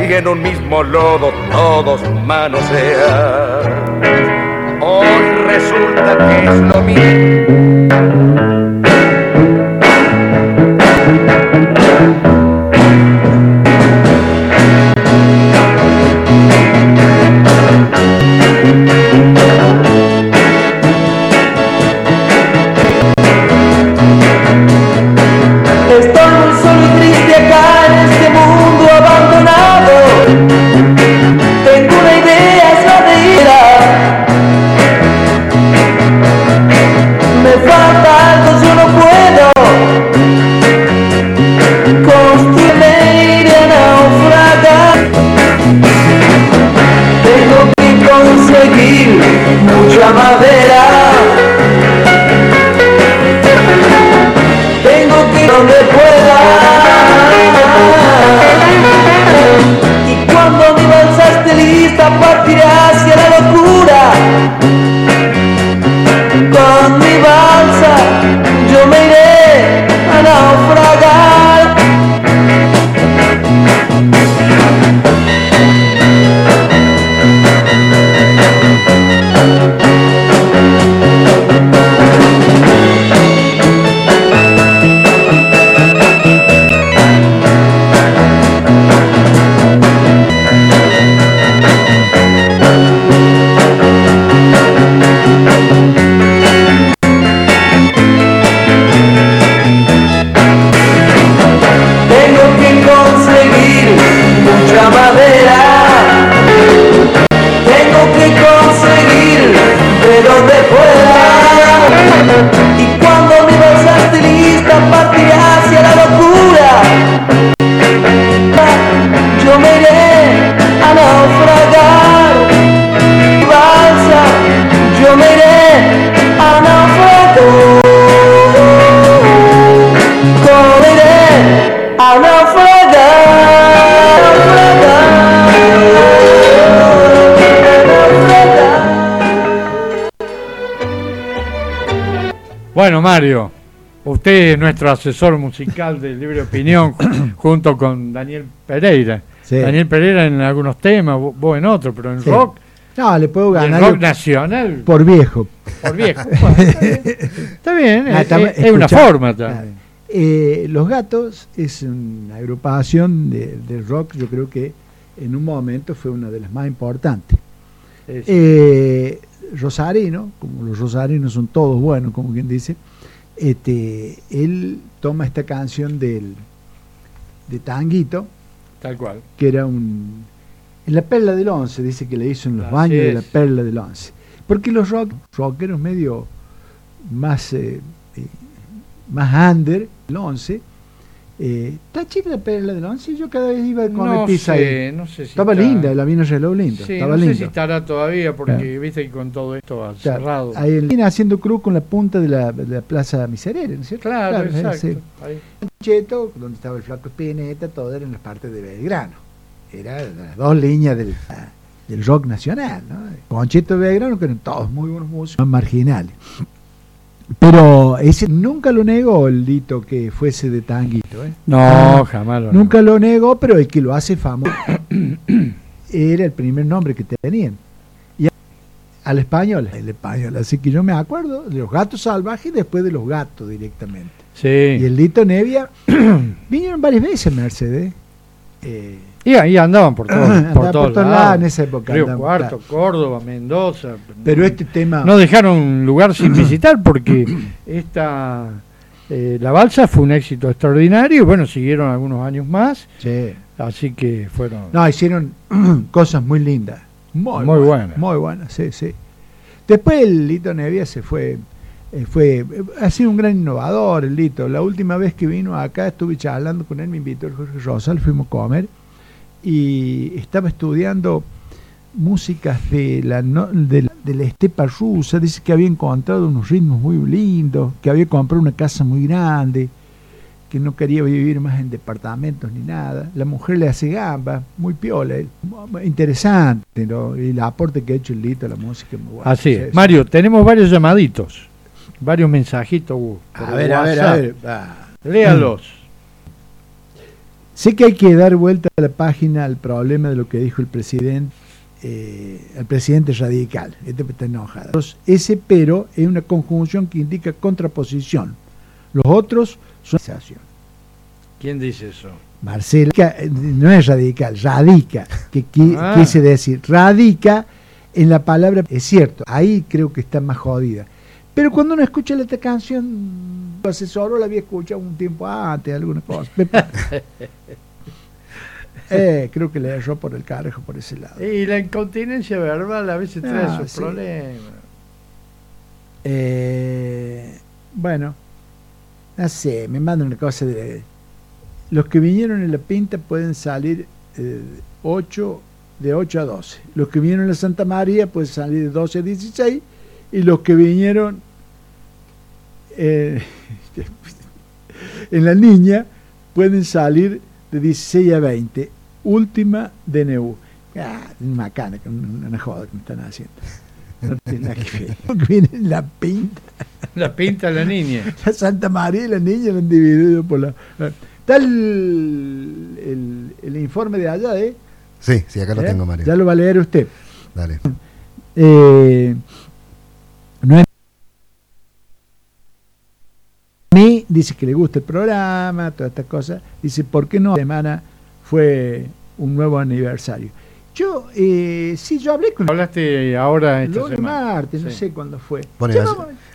y en un mismo lodo todos manosean. Hoy resulta que es lo mismo. Bueno, Mario, usted es nuestro asesor musical del Libre Opinión junto con Daniel Pereira. Daniel Pereira en algunos temas, vos en otros, pero en rock. No, le puedo ganar. rock nacional. Por viejo. Por viejo. está bien, es, una forma. Eh, Los Gatos es una agrupación de, rock, yo creo que en un momento fue una de las más importantes. Eh, rosarino, como los rosarinos son todos buenos, como quien dice, este, él toma esta canción del, de Tanguito, tal cual, que era un... En la Perla del Once, dice que le hizo en los baños de la Perla del Once. Porque los rock, rockeros medio más, eh, eh, más under, el Once, eh, ¿Está chida la perla del once? Yo cada vez iba a comer pizza ahí. No sé si estaba linda, la vino reloj lindo. Sí, estaba no sé si estará todavía porque viste que con todo esto ha cerrado. Ahí viene haciendo cruz con la punta de la, de la Plaza Miserere, ¿no es cierto? Claro, exacto. Sí. Cheto, donde estaba el flaco Espineta, todo era en las partes de Belgrano. Era las dos líneas del, del rock nacional, ¿no? Concheto y Belgrano, que eran todos muy buenos músicos, marginales. Pero ese nunca lo negó el dito que fuese de tanguito. ¿eh? No, ah, jamás lo Nunca lo negó, pero el que lo hace famoso era el primer nombre que tenían. Y al español, el español. Así que yo me acuerdo de los gatos salvajes y después de los gatos directamente. Sí. Y el dito Nevia vinieron varias veces Mercedes. Eh, y ahí andaban por todos, por todos lados. en esa época. Río Cuarto, Córdoba, Mendoza. Pero este tema... No dejaron lugar sin visitar porque esta... Eh, la balsa fue un éxito extraordinario y bueno, siguieron algunos años más. Sí. Así que fueron... No, hicieron cosas muy lindas. Muy, muy buenas. Muy buenas, sí, sí. Después el Lito Nevia se fue... Eh, fue ha sido un gran innovador el Lito. La última vez que vino acá estuve charlando con él, me invitó el Jorge Rosal, fuimos a comer y estaba estudiando músicas de la, de, la estepa rusa, dice que había encontrado unos ritmos muy lindos, que había comprado una casa muy grande, que no quería vivir más en departamentos ni nada. La mujer le hace gamba, muy piola, interesante, ¿no? y el aporte que ha hecho el Lito a la música. Muy bueno, Así es. Mario, tenemos varios llamaditos, varios mensajitos. a, ver, a ver, a ver, Léalos. Sé que hay que dar vuelta a la página al problema de lo que dijo el presidente, eh, el presidente radical. Este está enojado. Ese pero es una conjunción que indica contraposición. Los otros son ¿Quién dice eso? Marcela, no es radical, radica, que ah. quise decir, radica en la palabra, es cierto, ahí creo que está más jodida. Pero cuando uno escucha esta canción, el asesor la había escuchado un tiempo antes, alguna cosa. eh, creo que le erró por el carajo por ese lado. Y la incontinencia verbal a veces trae ah, sus problemas. Eh, bueno, no sé, me mandan una cosa de... Los que vinieron en la pinta pueden salir eh, 8, de 8 a 12. Los que vinieron en la Santa María pueden salir de 12 a 16. Y los que vinieron eh, en la niña pueden salir de 16 a 20. Última DNU. Ah, macana, una joda que me están haciendo. No tiene nada que ver. Viene la pinta. La pinta la niña. La Santa María y la niña la han dividido por la. Está el, el, informe de allá, ¿eh? Sí, sí, acá lo ¿Eh? tengo, Mario. Ya lo va a leer usted. Dale. Eh, no es mí dice que le gusta el programa, todas estas cosas. Dice, ¿por qué no? La semana fue un nuevo aniversario. Yo, eh, sí, yo hablé con... Hablaste ahora esta semana. martes, no sé cuándo fue.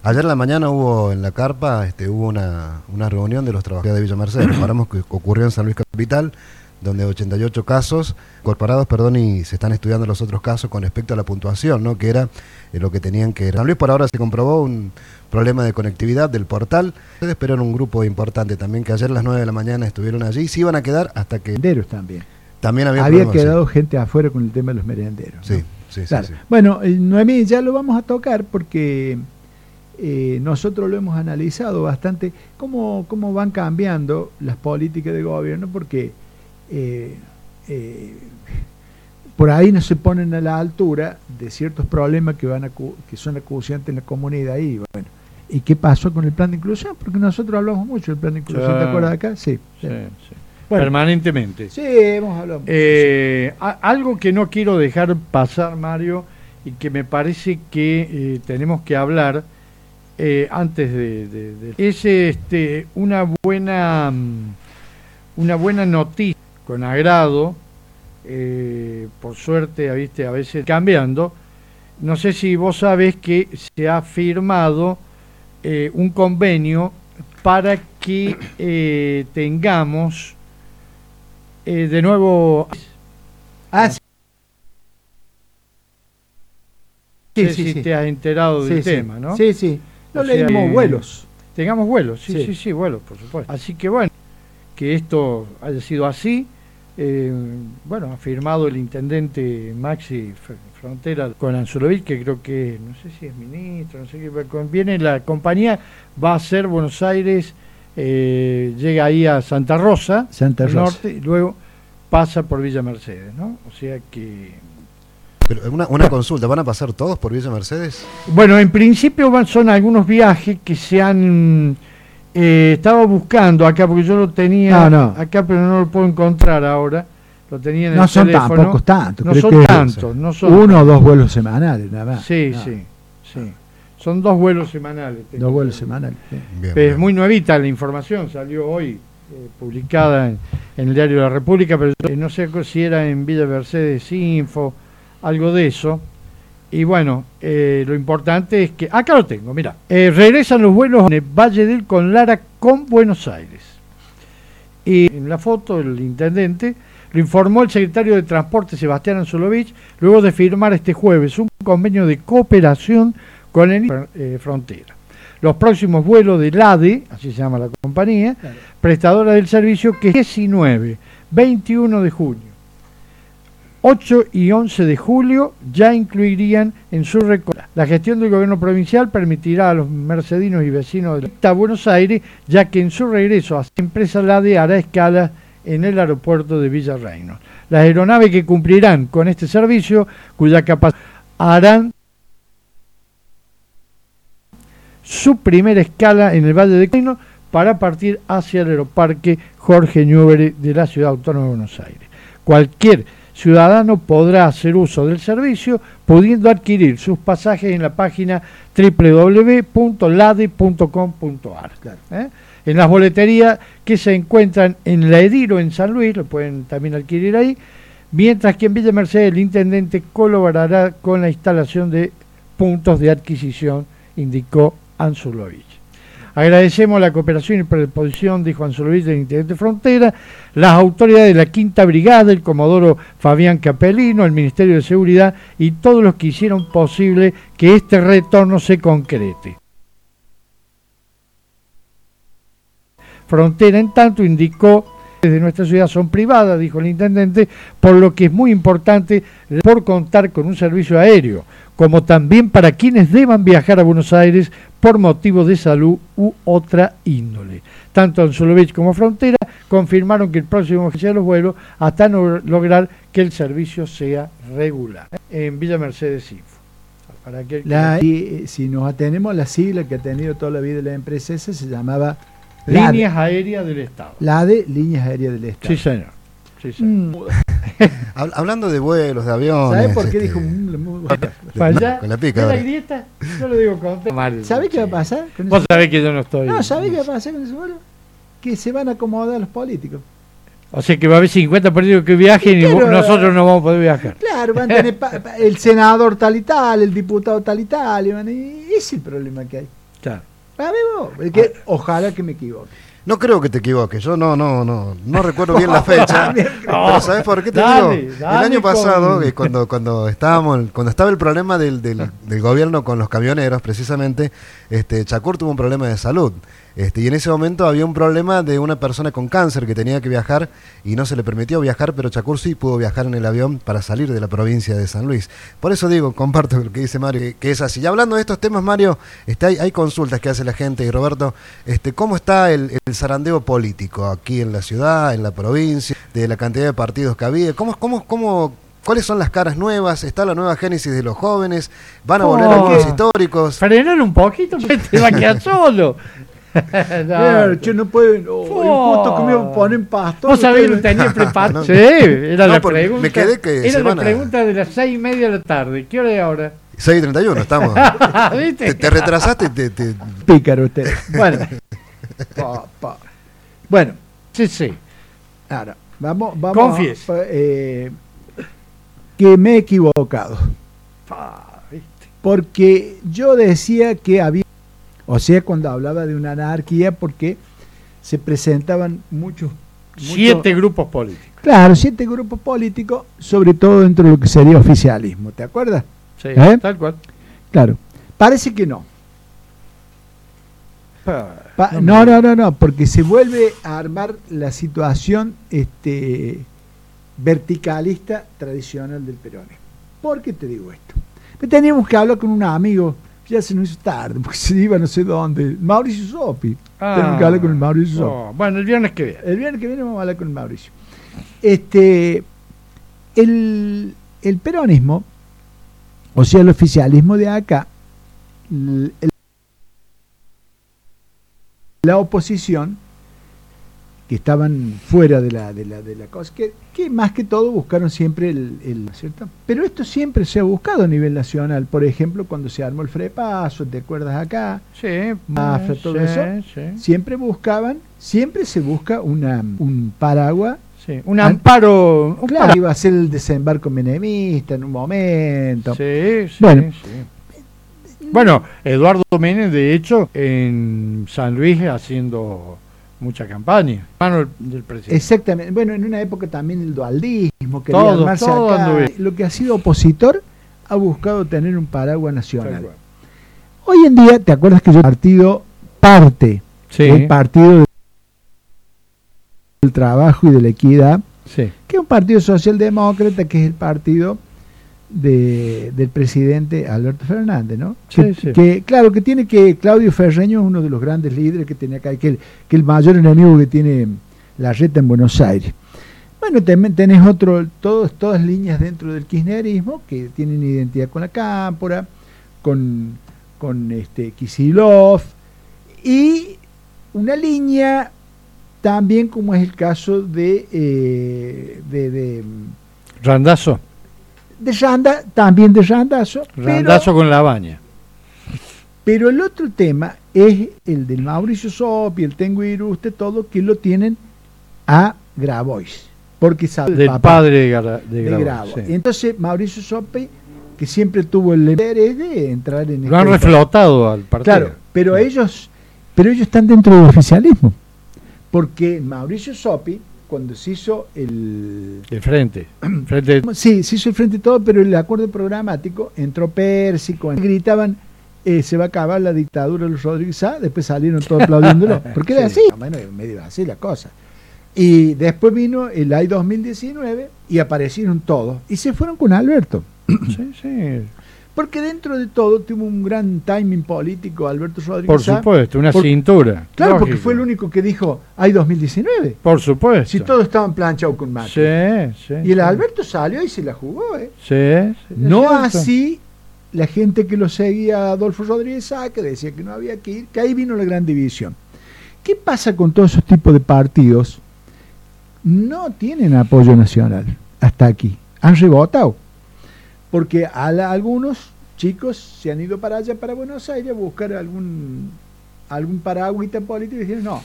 ayer, en la mañana hubo en la carpa, este, hubo una, una reunión de los trabajadores de Villa Mercedes. Paramos que ocurrió en San Luis Capital, donde 88 casos incorporados, perdón, y se están estudiando los otros casos con respecto a la puntuación, ¿no? Que era eh, lo que tenían que... San Luis por ahora se comprobó un problema de conectividad del portal, pero era un grupo importante también que ayer a las 9 de la mañana estuvieron allí, se iban a quedar hasta que... también. También había, quedado gente afuera con el tema de los merenderos. Sí, sí, sí, Bueno, eh, Noemí, ya lo vamos a tocar porque eh, nosotros lo hemos analizado bastante, cómo, cómo van cambiando las políticas de gobierno, porque eh, por ahí no se ponen a la altura de ciertos problemas que, van a, que son acuciantes en la comunidad. Y, bueno, ¿Y qué pasó con el plan de inclusión? Porque nosotros hablamos mucho del plan de inclusión, ¿te acuerdas de acá? sí. sí. sí permanentemente. Sí, hemos hablado. Eh, algo que no quiero dejar pasar, Mario, y que me parece que eh, tenemos que hablar eh, antes de, es este una buena mm, una buena noticia con agrado por suerte viste a veces cambiando no sé si vos sabes que se ha firmado un convenio para que tengamos eh, de nuevo. Ah, sí. Sí, sí, te has enterado del tema, ¿no? Sí, sí. No le dimos vuelos. Tengamos vuelos, sí, sí, sí, vuelos, por supuesto. Así que bueno, que esto haya sido así. Eh, bueno, ha firmado el intendente Maxi Frontera con Anzulovic, que creo que, no sé si es ministro, no sé qué, viene la compañía, va a ser Buenos Aires eh, llega ahí a Santa Rosa, Santa norte, y luego pasa por Villa Mercedes, ¿no? O sea que... Pero una, consulta, ¿van a pasar todos por Villa Mercedes? Bueno, en principio van, son algunos viajes que se han... Eh, estaba buscando acá, porque yo lo tenía acá, pero no lo puedo encontrar ahora. Lo tenía en no el son tampoco tantos. No son tantos, no son Uno o dos vuelos semanales, nada más. Sí, sí, sí. Son dos vuelos semanales. Dos vuelos semanales. Es muy nuevita la información, salió hoy eh, publicada en, el diario de la República, pero no sé si era en Villa Mercedes Info, algo de eso. Y bueno, eh, lo importante es que, acá lo tengo, mira, eh, regresan los vuelos en el Valle del Conlara con Buenos Aires. Y en la foto el intendente lo informó el secretario de Transporte Sebastián Anzolovich luego de firmar este jueves un convenio de cooperación con el eh, frontera. Los próximos vuelos del ADE, así se llama la compañía, prestadora del servicio, que es 19, 21 de junio. 8 y 11 de julio ya incluirían en su recorrido. La gestión del gobierno provincial permitirá a los mercedinos y vecinos de Buenos Aires, ya que en su regreso a la empresa LADE hará escala en el aeropuerto de Villa Las aeronaves que cumplirán con este servicio, cuya capacidad harán su primera escala en el Valle de Reino para partir hacia el aeroparque Jorge Newbery de la Ciudad Autónoma de Buenos Aires. Cualquier ciudadano podrá hacer uso del servicio pudiendo adquirir sus pasajes en la página www.lade.com.ar. ¿eh? En las boleterías que se encuentran en La Ediro, en San Luis, lo pueden también adquirir ahí, mientras que en Villa Mercedes el intendente colaborará con la instalación de puntos de adquisición, indicó Anzulovich. Agradecemos la cooperación y predisposición de Juan Luis del Intendente Frontera, las autoridades de la Quinta Brigada, el Comodoro Fabián Capelino, el Ministerio de Seguridad y todos los que hicieron posible que este retorno se concrete. Frontera, en tanto, indicó de nuestra ciudad son privadas, dijo el intendente, por lo que es muy importante por contar con un servicio aéreo, como también para quienes deban viajar a Buenos Aires por motivos de salud u otra índole. Tanto Anzulovich como Frontera confirmaron que el próximo de los vuelos hasta no lograr que el servicio sea regular. En Villa Mercedes Info. Para que, eh, si nos atenemos a la sigla que ha tenido toda la vida la empresa esa, se llamaba Líneas Aéreas del Estado. La de Líneas Aéreas del Estado. Sí, señor. Sí, señor. Mm. Hablando de vuelos, de aviones. ¿Sabes por qué este, dijo? Mm, con la pica. la grieta? Yo lo digo con ¿Sabes qué va a pasar? Con Vos sabés que yo no estoy. No, ¿sabés qué va a pasar con ese vuelo? Que se van a acomodar los políticos. O sea que va a haber 50 políticos que viajen y nosotros no vamos a poder viajar. Claro, van a tener el senador tal y tal, el diputado tal y tal. Y, y ese es el problema que hay. Claro. Que, ojalá que me equivoque. No creo que te equivoques, yo no, no, no, no recuerdo bien la fecha. pero ¿sabes por qué te digo? el año pasado, cuando, cuando estábamos, cuando estaba el problema del, del, del, gobierno con los camioneros, precisamente, este, Chacur tuvo un problema de salud. Este, y en ese momento había un problema de una persona con cáncer que tenía que viajar y no se le permitió viajar, pero Chacur sí pudo viajar en el avión para salir de la provincia de San Luis. Por eso digo, comparto lo que dice Mario, que, es así. Y hablando de estos temas, Mario, este, hay, consultas que hace la gente y Roberto, este, ¿cómo está el, zarandeo político aquí en la ciudad, en la provincia, de la cantidad de partidos que había? ¿Cómo, cómo, cómo, ¿Cuáles son las caras nuevas? ¿Está la nueva génesis de los jóvenes? ¿Van a volver a los históricos? Frenar un poquito, porque te va a quedar solo. no, yo no pueden. Oh, justo que me ponen pastor. ¿Vos sabés lo tenía preparado? sí, era la pregunta. Me quedé que era la pregunta de las seis y media de la tarde. ¿Qué hora es ahora? 6.31 estamos. ¿Viste? Te, retrasaste. Te, te... Pícaro usted. Bueno. Bueno. Sí, sí. Ahora, vamos. vamos eh, que me he equivocado. Porque yo decía que había o sea, cuando hablaba de una anarquía, porque se presentaban muchos... Siete grupos políticos. Claro, siete grupos políticos, sobre todo dentro de lo que sería oficialismo, ¿te acuerdas? Sí, ¿Eh? tal cual. Claro, parece que no. no, no, no, no, porque se vuelve a armar la situación este, verticalista tradicional del peronismo. ¿Por qué te digo esto? Teníamos que hablar con un amigo ya se nos hizo tarde, porque se iba no sé dónde. Mauricio Sopi. Ah, Tenemos que hablar con el Mauricio Sopi. Oh, bueno, el viernes que viene. El viernes que viene vamos a hablar con el Mauricio. Este, el, el peronismo, o sea, el oficialismo de acá, la oposición que estaban fuera de la, de la, de la cosa, que, que más que todo buscaron siempre el, el, ¿cierto? Pero esto siempre se ha buscado a nivel nacional, por ejemplo, cuando se armó el Frepaso, ¿te acuerdas acá? Sí, todo eso, siempre buscaban, siempre se busca una, un paraguas Sí, un amparo. claro, iba a ser el desembarco menemista en un momento. Sí, sí. Bueno, bueno Eduardo Menem, de hecho, en San Luis haciendo mucha campaña. Mano del presidente. Exactamente. Bueno, en una época también el dualdismo, quería todo, armarse todo Lo que ha sido opositor ha buscado tener un paraguas nacional. Hoy en día, ¿te acuerdas que yo partido parte sí. del partido del trabajo y de la equidad? Sí. que es un partido socialdemócrata, que es el partido de- del presidente Alberto Fernández, ¿no? Sí, que, sí. que, claro, que tiene que Claudio Ferreño es uno de los grandes líderes que tenía acá, que el, que el mayor enemigo que tiene la reta en Buenos Aires. Bueno, también tenés otro, todos, todas líneas dentro del kirchnerismo que tienen identidad con la Cámpora, con, con este Kisilov, y una línea también como es el caso de, eh, de, de, Randazo. De Randa, también de Randazo, Randazo pero, con la baña. pero el otro tema es el del Mauricio Sopi, el Tengo Iruste, todo, que lo tienen a Grabois, porque sabe el Del papá padre de, Gra- de de Grabois, Grabois. sí. Entonces Mauricio Sopi, que siempre tuvo el interés de entrar en Lo han este- reflotado al partido. Claro, pero ellos, pero ellos están dentro del oficialismo, porque Mauricio Sopi, cuando se hizo el, De frente. frente sí, se hizo el frente y todo, pero el acuerdo programático entró Pérsico, gritaban eh, se va a acabar la dictadura de los Rodríguez Sá, después salieron todos aplaudiéndolo, porque era Sí. así, bueno, medio así la cosa. Y después vino el AI 2019 y aparecieron todos y se fueron con Alberto. sí, sí. Porque dentro de todo tuvo un gran timing político Alberto Rodríguez Por supuesto, una Por- cintura. Claro, porque fue el único que dijo hay 2019. Por supuesto. Si todos estaban planchados con Macri. Sí, sí. Y el sí. Alberto salió y se la jugó, ¿eh? Sí, No así la gente que lo seguía Adolfo Rodríguez Sá, que decía que no había que ir, que ahí vino la gran división. ¿Qué pasa con todos esos tipos de partidos? No tienen apoyo nacional hasta aquí. Han rebotado. Porque a la- algunos chicos se han ido para allá, para Buenos Aires, a buscar algún, algún paragüita político y dijeron, no.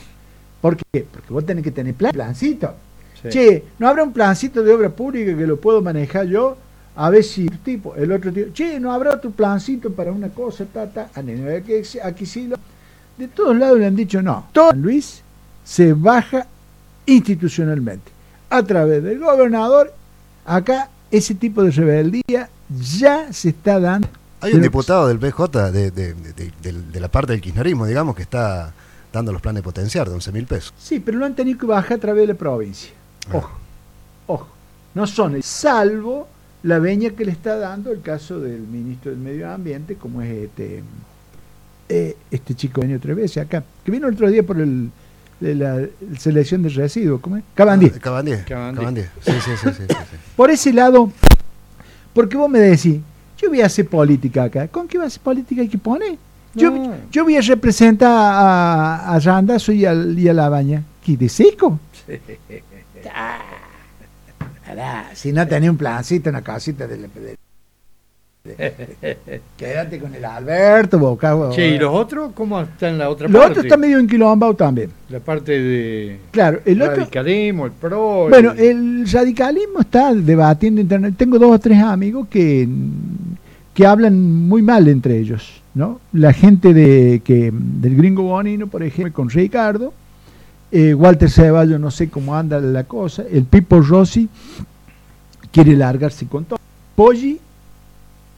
¿Por qué? Porque vos tenés que tener plan, plancito. Sí. Che, ¿no habrá un plancito de obra pública que lo puedo manejar yo? A ver si tipo, el otro tipo, che, ¿no habrá otro plancito para una cosa, ta, ta? Ah, aquí, aquí sí lo... De todos lados le han dicho no. Todo San Luis se baja institucionalmente. A través del gobernador, acá ese tipo de rebeldía ya se está dando. Hay un diputado del PJ de, de- de- la parte del kirchnerismo, digamos, que está dando los planes de potenciar de 11 mil pesos. Sí, pero lo han tenido que bajar a través de la provincia. Ojo, ojo. No son, salvo la veña que le está dando el caso del ministro del Medio Ambiente, como es este eh, este chico que venido tres veces acá, que vino el otro día por el, de la selección de residuos, ¿cómo es? Cabandí. Ah, Cabandí. Cabandí. Cabandí. Sí, sí, sí, sí, sí, sí. Por ese lado, porque vos me decís, yo voy a hacer política acá. ¿Con qué va a hacer política hay que poner? Yo, No. yo voy a representar a, a Randazo y a, y a La Baña. ¿Qué de seco? Ah, si no tenés un plancito, una casita de, de- de- Quédate con el Alberto, boca. boca. Che, ¿y los otros cómo están en la otra parte? otro está medio enquilombado también. La parte de Claro, el otro. radicalismo, el PRO. Bueno, el- el radicalismo está debatiendo internet. Tengo dos o tres amigos que, que hablan muy mal entre ellos, ¿no? La gente de que del Gringo Bonino, por ejemplo, con Ricardo, eh, Walter Ceballos, no sé cómo anda la cosa, el Pipo Rossi quiere largarse con todo. Poggi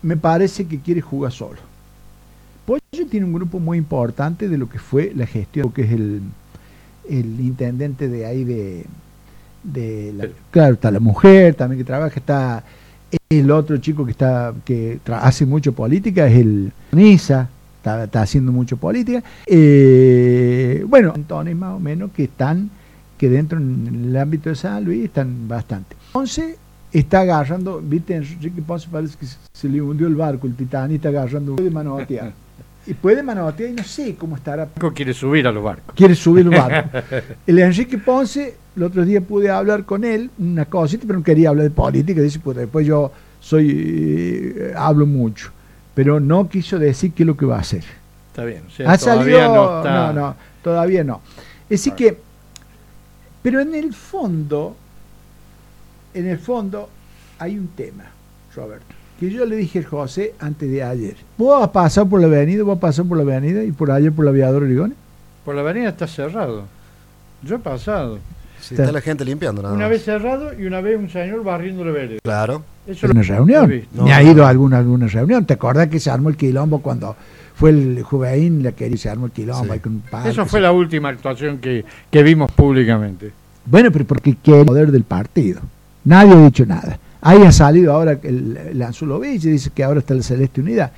me parece que quiere jugar solo. Poggi tiene un grupo muy importante de lo que fue la gestión, que es el, el intendente de ahí de, de la- claro está la mujer también que trabaja está el otro chico que está que hace mucho política es el Nisa está, está haciendo mucho política Eh, bueno entonces más o menos que están que dentro en el ámbito de San Luis están bastante Ponce está agarrando viste Enrique Ponce parece que se- le hundió el barco el Titanic está agarrando puede manotear y puede manotear y no sé cómo estará quiere subir a los barcos. quiere subir el barco. El Enrique Ponce, el otro día pude hablar con él, una cosita, pero no quería hablar de política, dice, pues después yo soy, eh, hablo mucho, pero no quiso decir qué es lo que va a hacer. Está bien. O sea, ha todavía salido, no está. no, no, todavía no. Es decir que, pero en el fondo, en el fondo hay un tema, Roberto, que yo le dije a José antes de ayer. ¿Vos vas a pasar por la avenida, vos vas a pasar por la avenida y por ayer por la aviador Origones? Por la avenida está cerrado. Yo he pasado. Sí, está la gente limpiando nada Una más. vez cerrado y una vez un señor barriendo la vereda. Claro. Eso una reunión. No, Me ha ido no. a alguna, alguna reunión. ¿Te acordás que se armó el quilombo cuando fue el Juveín la que se armó el quilombo? Sí. con un parque, Eso fue se- la última actuación que, que vimos públicamente. Bueno, pero porque quiere el poder del partido. Nadie ha dicho nada. Ahí ha salido ahora el, el Anzulovich y dice que ahora está la Celeste Unidad.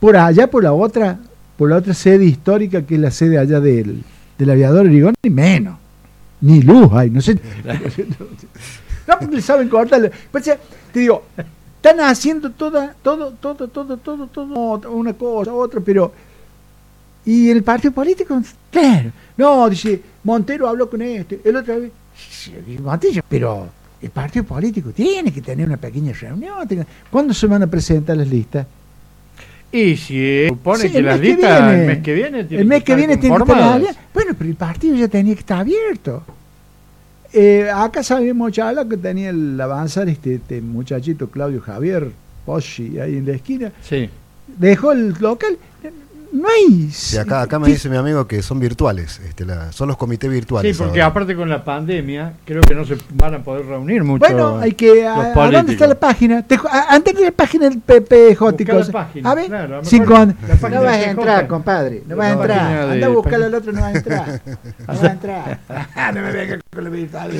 Por allá, por la otra, por la otra sede histórica, que es la sede allá del, del aviador Origón, ni menos. Ni luz hay, no sé. no, porque saben cortarle. Pues, te digo, están haciendo toda, todo, todo, todo, todo, todo, una cosa, otra, pero. ¿Y el partido político? Claro. No, dice, Montero habló con este, el otro vez. Montillo, pero el partido político tiene que tener una pequeña reunión. ¿Cuándo se van a presentar las listas? Y si supone sí, que las listas el mes que viene El mes que, viene tiene que estar Bueno, pero el partido ya tenía que estar abierto. Eh, acá sabemos ya lo que tenía el avanzar este, este muchachito Claudio Javier Poschi ahí en la esquina. Sí. Dejó el local no hay. Sí, acá, acá me dice mi amigo que son virtuales, este, la, son los comités virtuales. Sí, porque aparte con la pandemia, creo que no se van a poder reunir mucho. Bueno, hay que. A, dónde está la página? Te, antes de la página del PPJ. A ver, claro, no vas a entrar, compadre. No vas a entrar. Anda a buscarlo al otro, no vas a entrar. No vas a entrar. no me vengas con la virtual.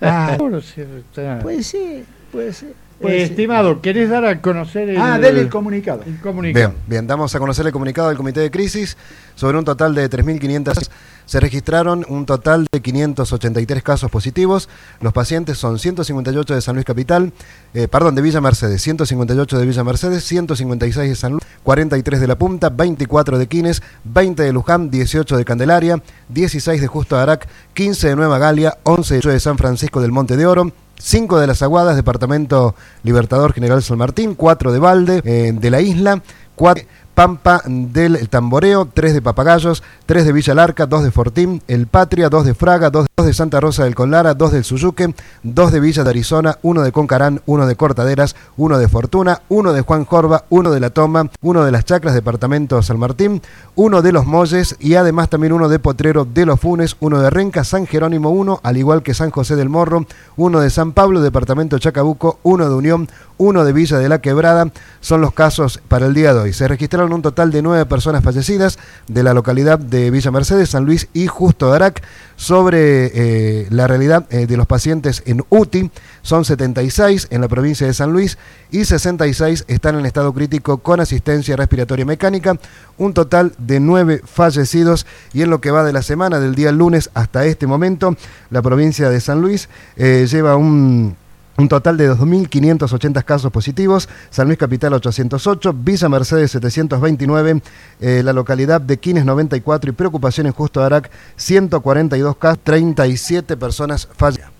Ah, puede ser, puede ser. Pues, estimado, ¿querés dar a conocer el, ah, el comunicado. el comunicado? Bien, bien, damos a conocer el comunicado del Comité de Crisis. Sobre un total de 3.500 se registraron un total de 583 casos positivos. Los pacientes son 158 de San Luis Capital, eh, perdón, de Villa Mercedes, 158 de Villa Mercedes, 156 de San Luis, 43 de La Punta, 24 de Quines, 20 de Luján, 18 de Candelaria, 16 de Justo Arac, 15 de Nueva Galia, 11 de San Francisco del Monte de Oro, 5 de las Aguadas, Departamento Libertador General San Martín, 4 de Valde, eh, de la isla, 4 Pampa del Tamboreo, 3 de Papagayos, 3 de Villa Larca, 2 de Fortín, El Patria, 2 de Fraga, 2 de Santa Rosa del Conlara, 2 del Suyuque, 2 de Villa de Arizona, 1 de Concarán, 1 de Cortaderas, 1 de Fortuna, 1 de Juan Jorba, 1 de La Toma, 1 de Las Chacras, Departamento San Martín, 1 de Los Molles y además también 1 de Potrero de Los Funes, 1 de Renca, San Jerónimo 1, al igual que San José del Morro, 1 de San Pablo, Departamento Chacabuco, 1 de Unión, 1 de Villa de la Quebrada, son los casos para el día de hoy. Se registraron un total de 9 personas fallecidas de la localidad de Villa Mercedes, San Luis y Justo de Arac. Sobre eh, la realidad eh, de los pacientes en UTI, son 76 en la provincia de San Luis y 66 están en estado crítico con asistencia respiratoria mecánica. Un total de 9 fallecidos y en lo que va de la semana, del día lunes hasta este momento, la provincia de San Luis eh, lleva un un total de 2.580 casos positivos, San Luis Capital 808, Villa Mercedes 729, eh, la localidad de Quines 94 y preocupación en Justo Arac 142 casos, 37 personas fallecidas.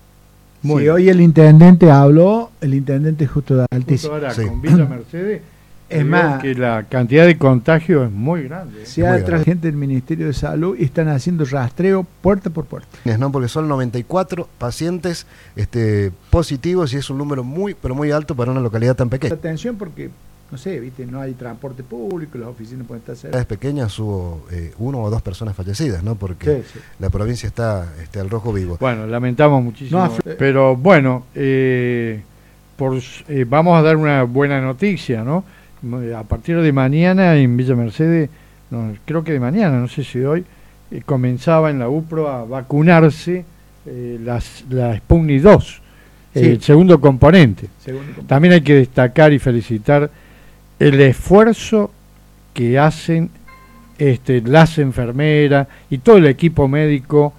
Muy hoy el intendente habló, el intendente Justo de Justo Arac, con Villa Mercedes es más, que la cantidad de contagio es muy grande. Se ha traído gente del Ministerio de Salud y están haciendo rastreo puerta por puerta. No, porque son 94 pacientes este, positivos y es un número muy, pero muy alto para una localidad tan pequeña. Atención porque, no sé, viste, no hay transporte público, las oficinas pueden estar cerca. En pequeñas hubo eh, uno o dos personas fallecidas, ¿no? Porque la provincia está este, al rojo vivo. Bueno, lamentamos muchísimo. pero bueno, eh, por, eh, vamos a dar una buena noticia, ¿no? A partir de mañana en Villa Mercedes, creo que de mañana, no sé si hoy, eh, comenzaba en la UPRO a vacunarse eh, las, la Sputnik 2, el segundo componente. También hay que destacar y felicitar el esfuerzo que hacen este, las enfermeras y todo el equipo médico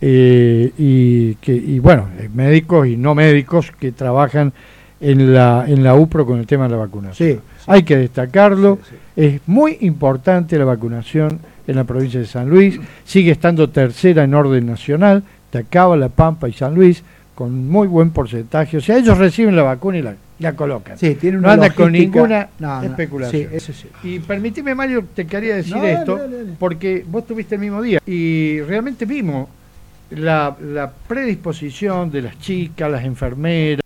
eh, y, que, y bueno, médicos y no médicos que trabajan en la, en la UPRO con el tema de la vacunación. Hay que destacarlo. Es muy importante la vacunación en la provincia de San Luis. Sigue estando tercera en orden nacional. Tacaba, La Pampa y San Luis con muy buen porcentaje. O sea, ellos reciben la vacuna y la, la colocan. Sí, tiene no anda con ninguna especulación. Y permíteme, Mario, te quería decir esto, porque vos tuviste el mismo día y realmente vimos la, la predisposición de las chicas, las enfermeras,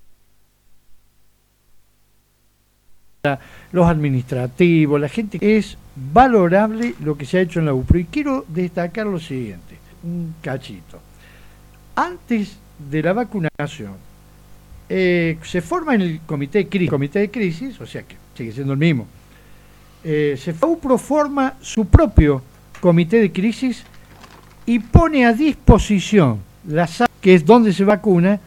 los administrativos, la gente. Es valorable lo que se ha hecho en la UPRO. Y quiero destacar lo siguiente, un cachito. Antes de la vacunación, eh, se forma en el comité de, crisis, comité de crisis, o sea que sigue siendo el mismo. Eh, se UPRO forma su propio comité de crisis y pone a disposición la sala que es donde se vacuna,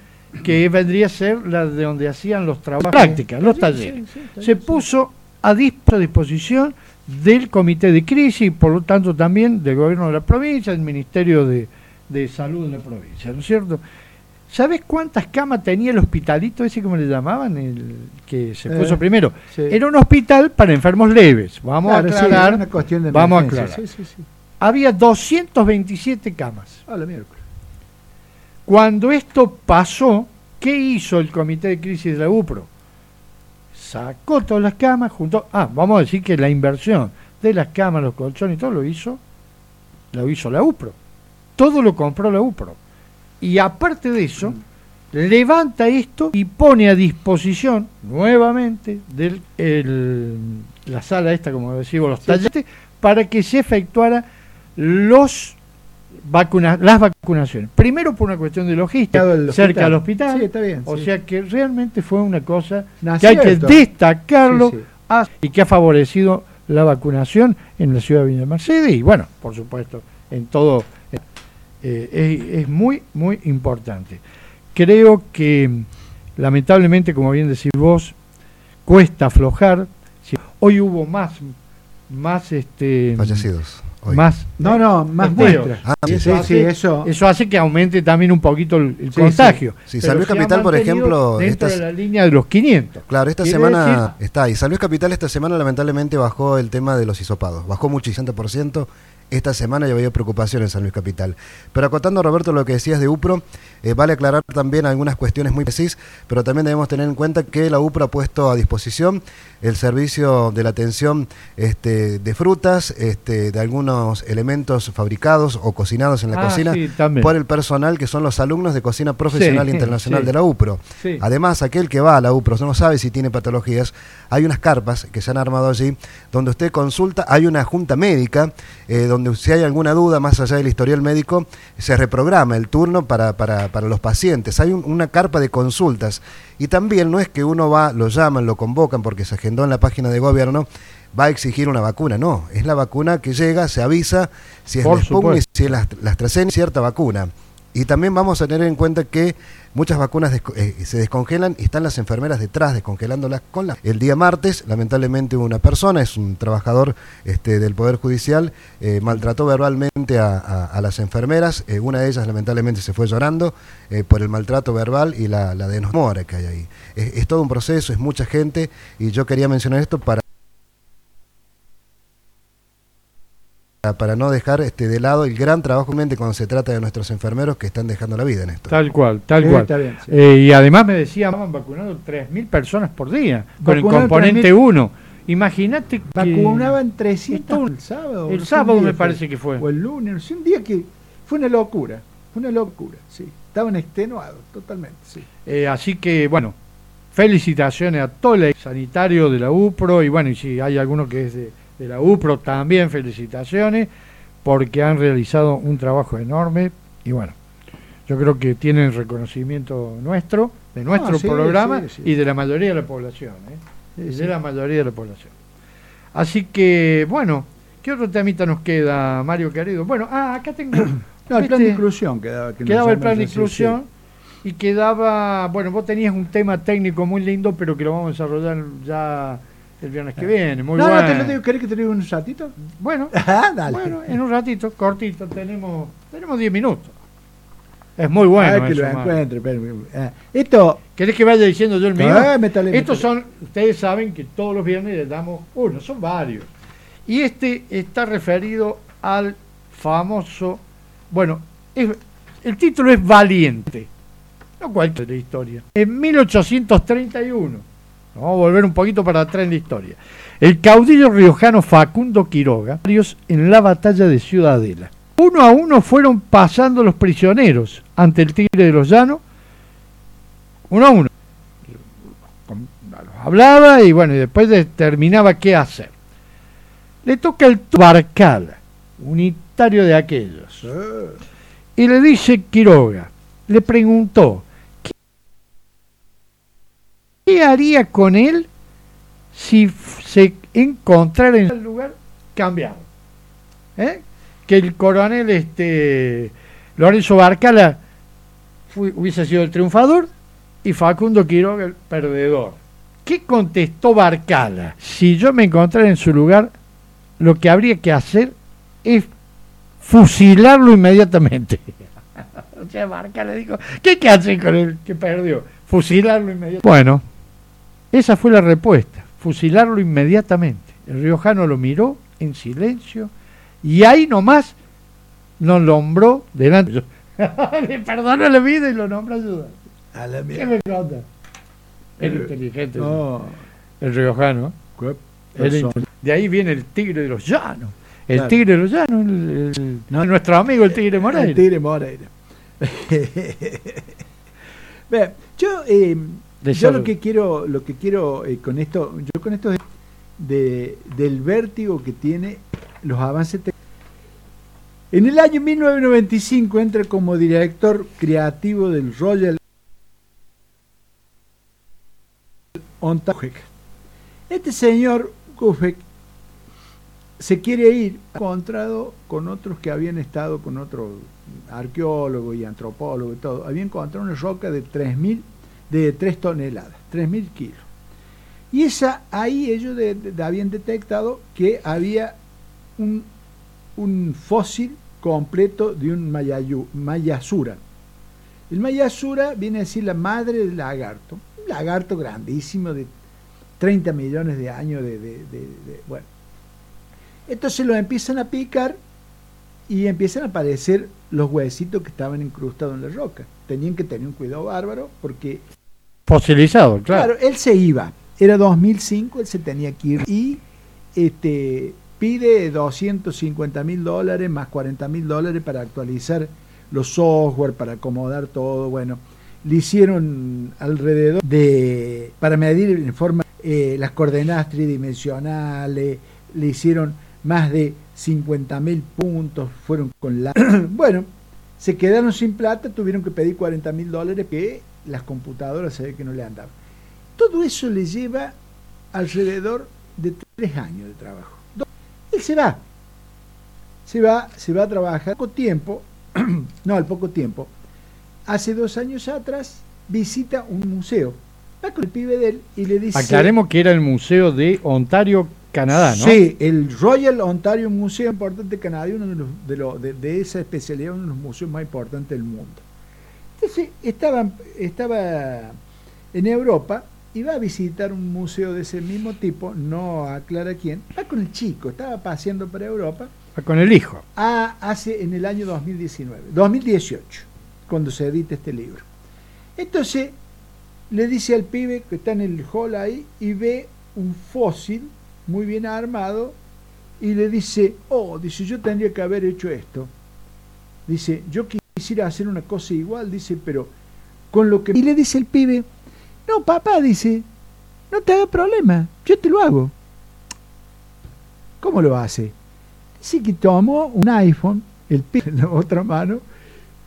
que vendría a ser la de donde hacían los trabajos prácticas, los talleres. se puso a disposición del comité de crisis y por lo tanto también del gobierno de la provincia, del Ministerio de, Salud de la provincia, ¿no es cierto? ¿Sabes cuántas camas tenía el hospitalito ese como le llamaban? El que se puso eh, primero. Era un hospital para enfermos leves. Vamos a aclarar. una cuestión de vamos a aclarar. Había 227 camas. A la miércoles. Cuando esto pasó, ¿qué hizo el comité de crisis de la UPRO? Sacó todas las camas, junto. Ah, vamos a decir que la inversión de las camas, los colchones y todo lo hizo, lo hizo la UPRO. Todo lo compró la UPRO. Y aparte de eso, levanta esto y pone a disposición nuevamente la sala esta, como decimos, los talleres, para que se efectuara los vacuna, las vacunaciones. Primero por una cuestión de logística, cerca del hospital. o sea que realmente fue una cosa que hay que destacarlo y que ha favorecido la vacunación en la ciudad de Villa Mercedes y bueno, por supuesto, en todo eh, es, muy, muy importante. Creo que lamentablemente, como bien decís vos, cuesta aflojar. Hoy hubo más, más este fallecidos más, no, no, más muestras. Ah, eso, hace, eso, eso, hace, que aumente también un poquito el, contagio. Sí, San Luis Capital, por ejemplo. Dentro de la línea de los 500. Claro, esta semana está. Y San Luis Capital esta semana lamentablemente bajó el tema de los hisopados. Bajó muchísimo por ciento esta semana ya había preocupación en San Luis Capital. Pero acotando, Roberto, lo que decías de UPRO, eh, vale aclarar también algunas cuestiones muy precisas, pero también debemos tener en cuenta que la UPRO ha puesto a disposición el servicio de la atención este, de frutas, este, de algunos elementos fabricados o cocinados en la ah, cocina por el personal que son los alumnos de cocina profesional internacional de la UPRO. Además, aquel que va a la UPRO no sabe si tiene patologías, hay unas carpas que se han armado allí donde usted consulta, hay una junta médica eh, donde si hay alguna duda más allá del historial médico, se reprograma el turno para, para, para los pacientes. Hay una carpa de consultas y también no es que uno va, lo llaman, lo convocan porque se agendó en la página de gobierno, va a exigir una vacuna, no, es la vacuna que llega, se avisa si es la Sputnik, si es la, la AstraZeneca, cierta vacuna. Y también vamos a tener en cuenta que muchas vacunas eh, se descongelan y están las enfermeras detrás descongelándolas con la... El día martes, lamentablemente, una persona, es un trabajador este, del Poder Judicial, eh, maltrató verbalmente a, las enfermeras. Eh, una de ellas, lamentablemente, se fue llorando por el maltrato verbal y la, la denosmora que hay ahí. es todo un proceso, es mucha gente y yo quería mencionar esto para para no dejar este de lado el gran trabajo cuando se trata de nuestros enfermeros que están dejando la vida en esto. Tal cual, tal cual. Eh, y además me decía, han vacunado 3.000 personas por día con el componente 1. Imagínate que... Vacunaban 300 el sábado. El sábado me parece que fue. O el lunes, un día que fue una locura, fue una locura, sí. Estaban extenuados totalmente, sí. Eh, así que, bueno, felicitaciones a todo el sanitario de la UPRO y bueno, y si hay alguno que es de de la UPRO también felicitaciones porque han realizado un trabajo enorme y bueno, yo creo que tienen reconocimiento nuestro, de nuestro programa y de la mayoría de la población, ¿eh? de la mayoría de la población. Así que, bueno, ¿qué otro temita nos queda, Mario querido? Bueno, ah, acá tengo... no, el plan de este, inclusión quedaba. quedaba el plan de inclusión y quedaba, bueno, vos tenías un tema técnico muy lindo, pero que lo vamos a desarrollar ya el viernes que viene. Muy no, bueno. no, te lo digo, ¿querés que te diga un ratito? Bueno, ah, Dale. bueno, en un ratito, cortito, tenemos tenemos 10 minutos. Es muy bueno. Ah, que lo encuentre. Pero, ah, esto. ¿Querés que vaya diciendo yo el mío? Ah, Estos son, ustedes saben que todos los viernes les damos uno, son varios. Y este está referido al famoso, bueno, el título es Valiente, no cualquier historia. En 1831 Vamos a volver un poquito para atrás en la historia. El caudillo riojano Facundo Quiroga, en la batalla de Ciudadela. Uno a uno fueron pasando los prisioneros ante el Tigre de los Llanos. Uno a uno. Hablaba y bueno, y después determinaba qué hacer. Le toca el Barcal, unitario de aquellos. Y le dice Quiroga, le preguntó, haría con él si se encontrara en el lugar cambiado? ¿Eh? Que el coronel este, Lorenzo Barcala hubiese sido el triunfador y Facundo Quiroga el perdedor. ¿Qué contestó Barcala? Si yo me encontrara en su lugar, lo que habría que hacer es fusilarlo inmediatamente. o sea, Barcala dijo, ¿qué hay que hacer con el que perdió? Fusilarlo inmediatamente. Bueno, esa fue la respuesta, fusilarlo inmediatamente. El riojano lo miró en silencio y ahí nomás nos nombró delante. Le perdonó la vida y lo nombra ayuda. A la ¿Qué me conta? Es inteligente. El riojano. de ahí viene el tigre de los llanos. El tigre de los llanos, nuestro amigo el tigre Moreira. El tigre Moreira. yo, eh, yo lo que quiero, lo que quiero eh, con esto, yo con esto de, del vértigo que tiene los avances En el año 1995 entra como director creativo del Royal Este señor Kufek se quiere ir encontrado con otros que habían estado con otros arqueólogos y antropólogos y todo, habían encontrado una roca de 3.000, de 3 toneladas, 3.000 kilos. Y esa, ahí ellos habían detectado que había un, un fósil completo de un mayayu, mayasura. El mayasura viene a decir la madre del lagarto, un lagarto grandísimo de 30 millones de años de, de, bueno. Entonces lo empiezan a picar y empiezan a aparecer los huesitos que estaban incrustados en la roca. Tenían que tener un cuidado bárbaro porque... Fosilizado, claro. Claro, él se iba. Era 2005, él se tenía que ir y este, pide 250 mil dólares más 40 mil dólares para actualizar los software, para acomodar todo. Bueno, le hicieron alrededor de, para medir en forma eh, las coordenadas tridimensionales, le hicieron más de 50 mil puntos, fueron con la... bueno, se quedaron sin plata, tuvieron que pedir 40 mil dólares que las computadoras se ve que no le andaban. Todo eso le lleva alrededor de tres años de trabajo. Él se va, se va, se va a trabajar poco tiempo, no, al poco tiempo, hace dos años atrás visita un museo. Va con el pibe de él y le dice... Aclaremos que era el museo de Ontario, Canadá, ¿no? Sí, el Royal Ontario Museo importante de Canadá, uno de, los, de, de, esa especialidad, uno de los museos más importantes del mundo. Entonces, estaba, estaba en Europa y va a visitar un museo de ese mismo tipo, no aclara quién, va con el chico, estaba paseando por Europa. Va con el hijo. A, hace en el año 2019, 2018 cuando se edita este libro. Entonces le dice al pibe que está en el hall ahí y ve un fósil muy bien armado y le dice, oh, dice, yo tendría que haber hecho esto. Dice, yo quisiera hacer una cosa igual, dice, pero con lo que... Y le dice el pibe, no, papá, dice, no te haga problema, yo te lo hago. ¿Cómo lo hace? Dice que tomó un iPhone, el pibe en la otra mano,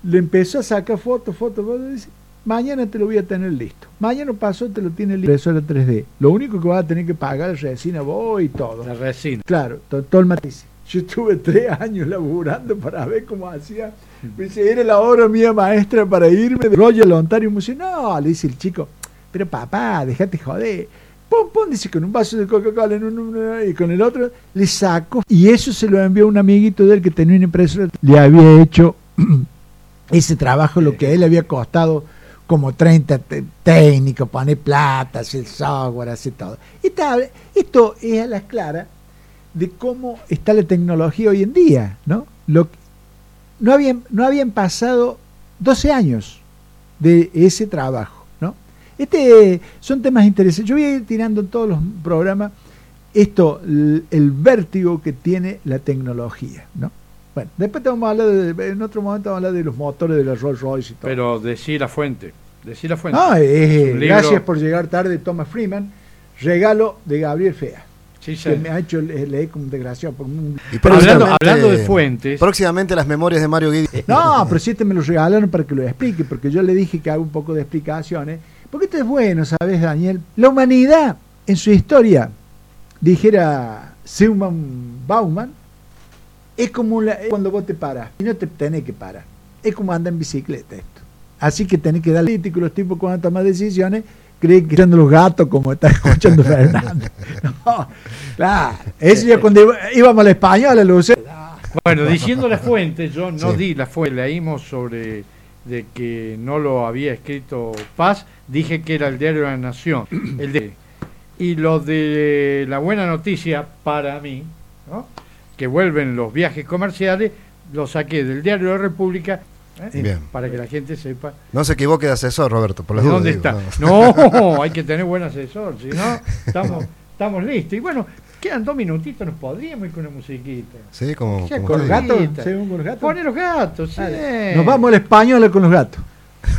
le empezó a sacar fotos, fotos, fotos, dice, mañana te lo voy a tener listo. Mañana pasó, te lo tiene listo. Eso 3D. Lo único que vas a tener que pagar es resina, vos y todo. La resina. Claro, todo, el matiz. Yo estuve tres años laburando para ver cómo hacía. Me dice, era la hora mía maestra para irme de Royal Ontario Museo. No, le dice el chico, pero papá, déjate joder. Pum, pum, dice, con un vaso de Coca-Cola y con el otro le saco. Y eso se lo envió un amiguito de él que tenía una impresora. Le había hecho ese trabajo lo que a él había costado como 30 técnicos, poner plata, hacer software, hacer todo. esto es a las claras de cómo está la tecnología hoy en día, ¿no? Lo, no, habían, no habían pasado 12 años de ese trabajo, ¿no? Este son temas interesantes. Yo voy a ir tirando en todos los programas esto, el, el vértigo que tiene la tecnología, ¿no? Bueno, después te vamos a hablar de, en otro momento vamos a hablar de los motores de la Rolls Royce y todo. Pero decir la fuente, decir la fuente. Ah, gracias por llegar tarde, Thomas Freeman. Regalo de Gabriel Fea. Sí, sí. Que me ha hecho leer como desgraciado. hablando, hablando, de fuentes. Próximamente las memorias de Mario Guidi. No, pero si este me lo regalaron para que lo explique, porque yo le dije que haga un poco de explicaciones. Porque esto es bueno, ¿sabes, Daniel? La humanidad, en su historia, dijera Seumann Bauman, es como cuando vos te paras y no te tenés que parar. Es como andar en bicicleta esto. así que tenés que dar político, los tipos cuando toman decisiones creen que los gatos como está escuchando Fernando. No, claro, eso ya cuando íbamos al español, lo usé. Bueno, diciendo la fuente, yo no di la fuente, leímos sobre de que no lo había escrito Paz, dije que era el diario de la Nación. El de, y lo de la buena noticia para mí, ¿no? que vuelven los viajes comerciales, lo saqué del diario de la República ¿eh? para que la gente sepa. No se equivoque de asesor, Roberto, por las ¿Dónde está? No. hay que tener buen asesor, si no, estamos, estamos listos. Y bueno, quedan dos minutitos, nos podríamos ir con una musiquita. Sí, como. con los gatos. con los gatos. Pone los gatos, sí. Nos vamos al español con los gatos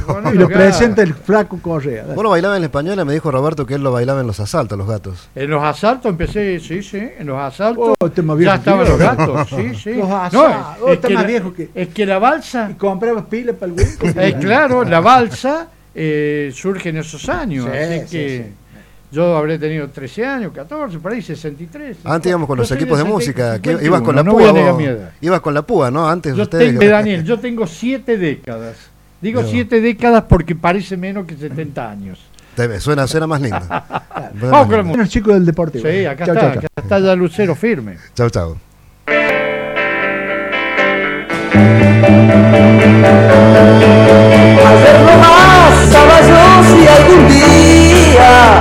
y lo presenta el flaco Correa. Vos lo bailabas en español me dijo Roberto que él lo bailaba en los asaltos, los gatos. En los asaltos empecé, sí, sí, en los asaltos. Oh, este ya estaban los gatos, sí, sí. Los asaltos. No, es, este que más viejo que. Es que la balsa. Y comprabas pilas para el güey. Eh, claro, la balsa eh, surge en esos años. así que. Yo habré tenido 13 años, 14, por ahí 63. Antes íbamos con los equipos de música, que ibas con la púa. ibas con la púa, ¿no? Antes yo ustedes. Tengo, Daniel, yo tengo 7 décadas. Digo siete décadas porque parece menos que 70 años. suena, suena más lindo. Vamos con el chico del deporte. Sí, acá está, acá está ya Lucero firme. Chao, chao. Hacerlo más, caballos, si algún día